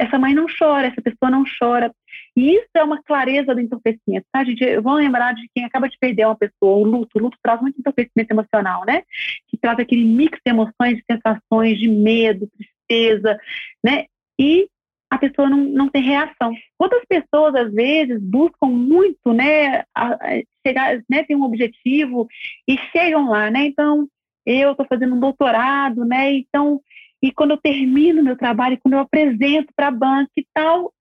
essa mãe não chora, essa pessoa não chora. E isso é uma clareza do entorpecimento, tá, gente? Vamos lembrar de quem acaba de perder uma pessoa, o luto. O luto traz muito entorpecimento emocional, né? Que traz aquele mix de emoções, de sensações, de medo, tristeza, né? E a pessoa não, não tem reação. Outras pessoas, às vezes, buscam muito, né, a, a chegar, né, tem um objetivo e chegam lá, né? Então, eu estou fazendo um doutorado, né? Então, e quando eu termino meu trabalho, quando eu apresento para a banca e tal,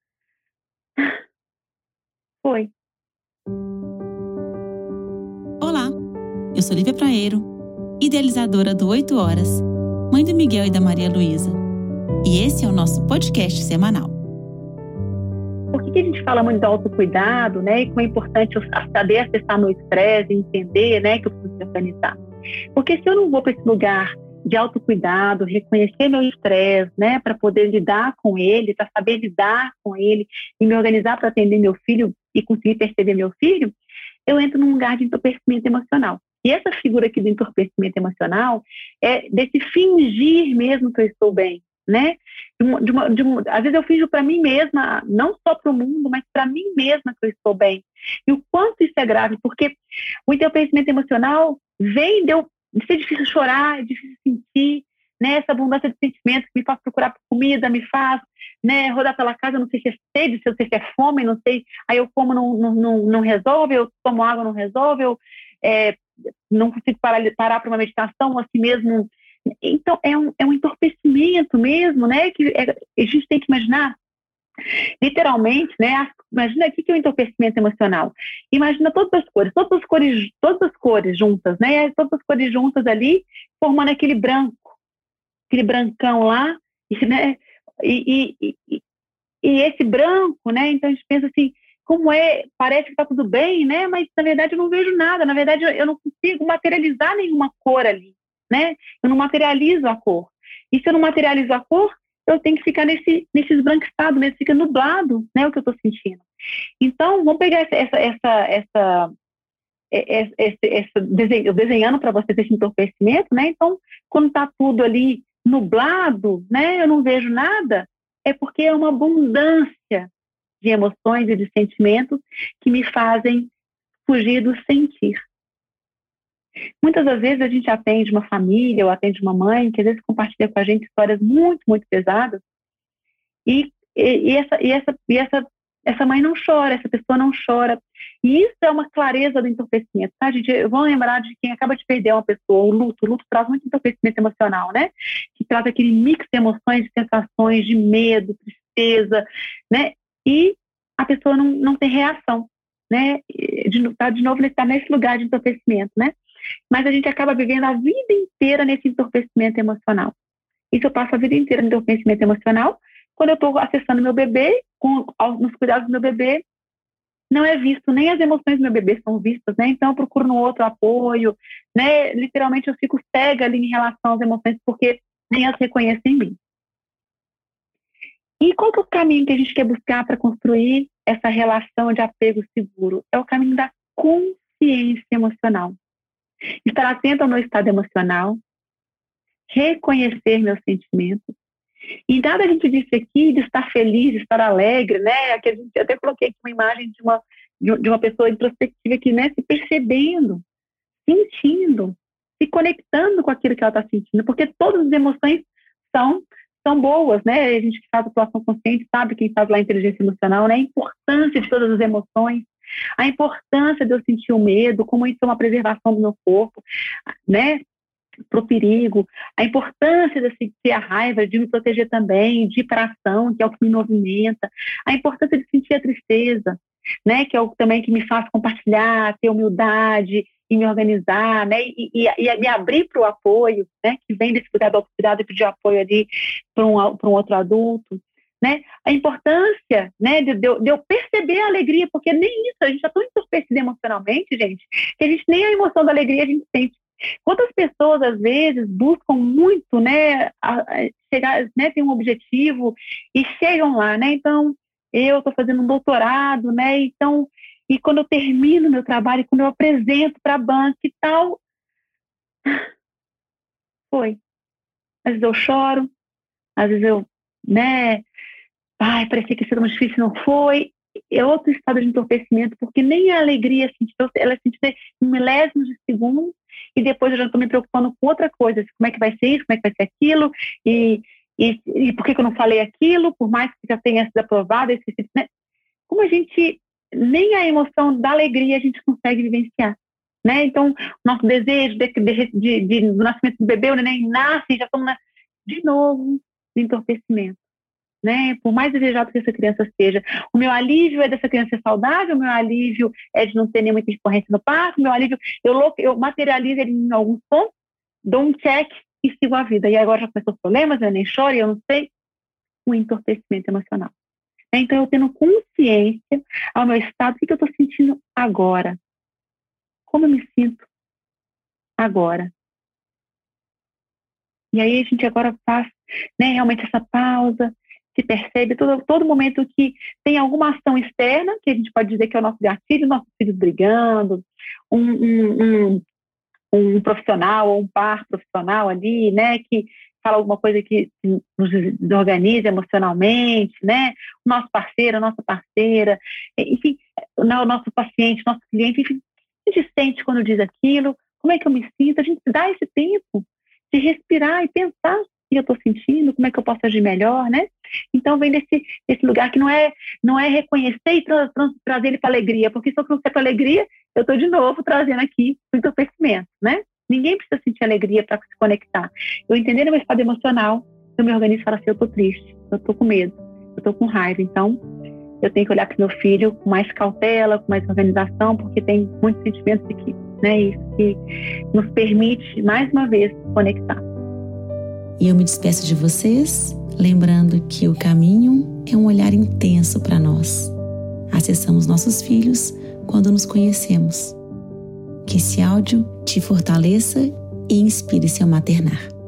foi. Olá, eu sou Lívia Praeiro, idealizadora do 8 Horas, mãe do Miguel e da Maria Luísa. E esse é o nosso podcast semanal. Por que, que a gente fala muito do autocuidado, né? E como é importante eu saber acessar meu estresse, entender, né, que eu preciso me organizar. Porque se eu não vou para esse lugar de autocuidado, reconhecer meu estresse, né, para poder lidar com ele, para saber lidar com ele e me organizar para atender meu filho e conseguir perceber meu filho, eu entro num lugar de entorpecimento emocional. E essa figura aqui do entorpecimento emocional é desse fingir mesmo que eu estou bem, né? De uma, de uma, de uma, às vezes eu finjo para mim mesma, não só para o mundo, mas para mim mesma que eu estou bem. E o quanto isso é grave, porque o entorpecimento emocional vem de eu ser difícil chorar, é difícil sentir, né? Essa abundância de sentimentos que me faz procurar comida, me faz, né? Rodar pela casa, não sei se é sede, se eu sei se é fome, não sei. Aí eu como, não, não, não, não resolve, eu tomo água, não resolve, eu é, não consigo parar, parar para uma meditação, assim mesmo. Então, é um, é um entorpecimento mesmo, né? Que é, a gente tem que imaginar literalmente, né? Imagina aqui que é o entorpecimento emocional. Imagina todas as cores, todas as cores, todas as cores juntas, né? Todas as cores juntas ali, formando aquele branco, aquele brancão lá, e, né? E, e, e, e esse branco, né? Então a gente pensa assim, como é, parece que está tudo bem, né? Mas na verdade eu não vejo nada, na verdade eu não consigo materializar nenhuma cor ali, né? Eu não materializo a cor. E se eu não materializo a cor, eu tenho que ficar nesse, nesse esbranquiçado mesmo, fica nublado, né, o que eu estou sentindo. Então, vamos pegar essa, essa, essa, essa esse, esse, desenho, desenhando para vocês esse entorpecimento, né? Então, quando está tudo ali nublado, né? Eu não vejo nada, é porque é uma abundância de emoções e de sentimentos que me fazem fugir do sentir. Muitas das vezes a gente atende uma família ou atende uma mãe que às vezes compartilha com a gente histórias muito, muito pesadas e, e, essa, e, essa, e essa, essa mãe não chora, essa pessoa não chora. E isso é uma clareza do entorpecimento, tá, gente? Vamos lembrar de quem acaba de perder uma pessoa, o luto. O luto traz muito entorpecimento emocional, né? Que traz aquele mix de emoções, de sensações, de medo, tristeza, né? E a pessoa não, não tem reação, né? De, tá, de novo, está nesse lugar de entorpecimento, né? Mas a gente acaba vivendo a vida inteira nesse entorpecimento emocional. Isso eu passo a vida inteira no entorpecimento emocional. Quando eu estou acessando meu bebê, com, nos cuidados do meu bebê, não é visto, nem as emoções do meu bebê são vistas, né? Então eu procuro no outro apoio, né? Literalmente eu fico cega ali em relação às emoções, porque nem as reconheço em mim. E qual que é o caminho que a gente quer buscar para construir essa relação de apego seguro? É o caminho da consciência emocional. Estar atento ao meu estado emocional, reconhecer meus sentimentos. E nada a gente disse aqui de estar feliz, de estar alegre, né? Aqui a gente até coloquei aqui uma imagem de uma, de uma pessoa introspectiva que, né, se percebendo, sentindo, se conectando com aquilo que ela está sentindo, porque todas as emoções são são boas, né? A gente que faz atuação consciente sabe quem faz lá inteligência emocional, né? A importância de todas as emoções, a importância de eu sentir o medo, como isso é uma preservação do meu corpo, né? Para o perigo, a importância de sentir a raiva, de me proteger também, de ir para ação, que é o que me movimenta, a importância de sentir a tristeza, né? Que é o também que me faz compartilhar, ter humildade e me organizar, né? E, e, e me abrir para o apoio, né? Que vem desse cuidado cuidado e pedir apoio ali para um, um outro adulto né? A importância, né, de, de, eu perceber a alegria, porque nem isso, a gente está tão entorpecido emocionalmente, gente, que a gente nem a emoção da alegria a gente sente. Quantas pessoas, às vezes, buscam muito, né, a, a chegar, né, tem um objetivo e chegam lá, né? Então, eu estou fazendo um doutorado, né? Então, e quando eu termino meu trabalho, quando eu apresento para a banca e tal, foi. Às vezes eu choro, às vezes eu, né, ai, parecia que isso era muito difícil, não foi. É outro estado de entorpecimento, porque nem a alegria sentiu, ela sentiu em milésimos de segundo, e depois eu já estou me preocupando com outra coisa, como é que vai ser isso, como é que vai ser aquilo, e, e, e por que, que eu não falei aquilo, por mais que já tenha sido aprovado, esse, né? como a gente, nem a emoção da alegria a gente consegue vivenciar. Né? Então, nosso desejo de, de, de, de, do nascimento do bebê, o neném nasce, já estamos de novo no entorpecimento. Né? Por mais desejado que essa criança seja, o meu alívio é dessa criança ser saudável, o meu alívio é de não ter nenhuma intercorrência no parto, o meu alívio, eu, eu materializo ele em alguns pontos, dou um check e sigo a vida. E agora já começou os problemas, eu nem choro, eu não sei, o entorpecimento emocional. Então, eu tendo consciência ao meu estado, o que eu estou sentindo agora? Como eu me sinto agora? E aí a gente agora faz né, realmente essa pausa, se percebe todo, todo momento que tem alguma ação externa, que a gente pode dizer que é o nosso gatilho, nossos filhos brigando, um, um, um, um profissional ou um par profissional ali, né, que fala alguma coisa que nos organiza emocionalmente, né, o nosso parceiro, a nossa parceira, enfim, o nosso paciente, nosso cliente, enfim, a gente sente quando diz aquilo, como é que eu me sinto, a gente dá esse tempo de respirar e pensar que eu estou sentindo, como é que eu posso agir melhor, né? Então vem desse, desse lugar que não é não é reconhecer e tra tra trazer ele para alegria, porque se eu trouxer para alegria, eu estou de novo trazendo aqui o entorpecimento, né? Ninguém precisa sentir alegria para se conectar. Eu entender meu estado emocional, eu me organizo e falo assim, eu estou triste, eu estou com medo, eu estou com raiva, então eu tenho que olhar para meu filho com mais cautela, com mais organização, porque tem muitos sentimentos aqui né? Isso que nos permite, mais uma vez, conectar. E eu me despeço de vocês, lembrando que o caminho é um olhar intenso para nós. Acessamos nossos filhos quando nos conhecemos. Que esse áudio te fortaleça e inspire seu maternar.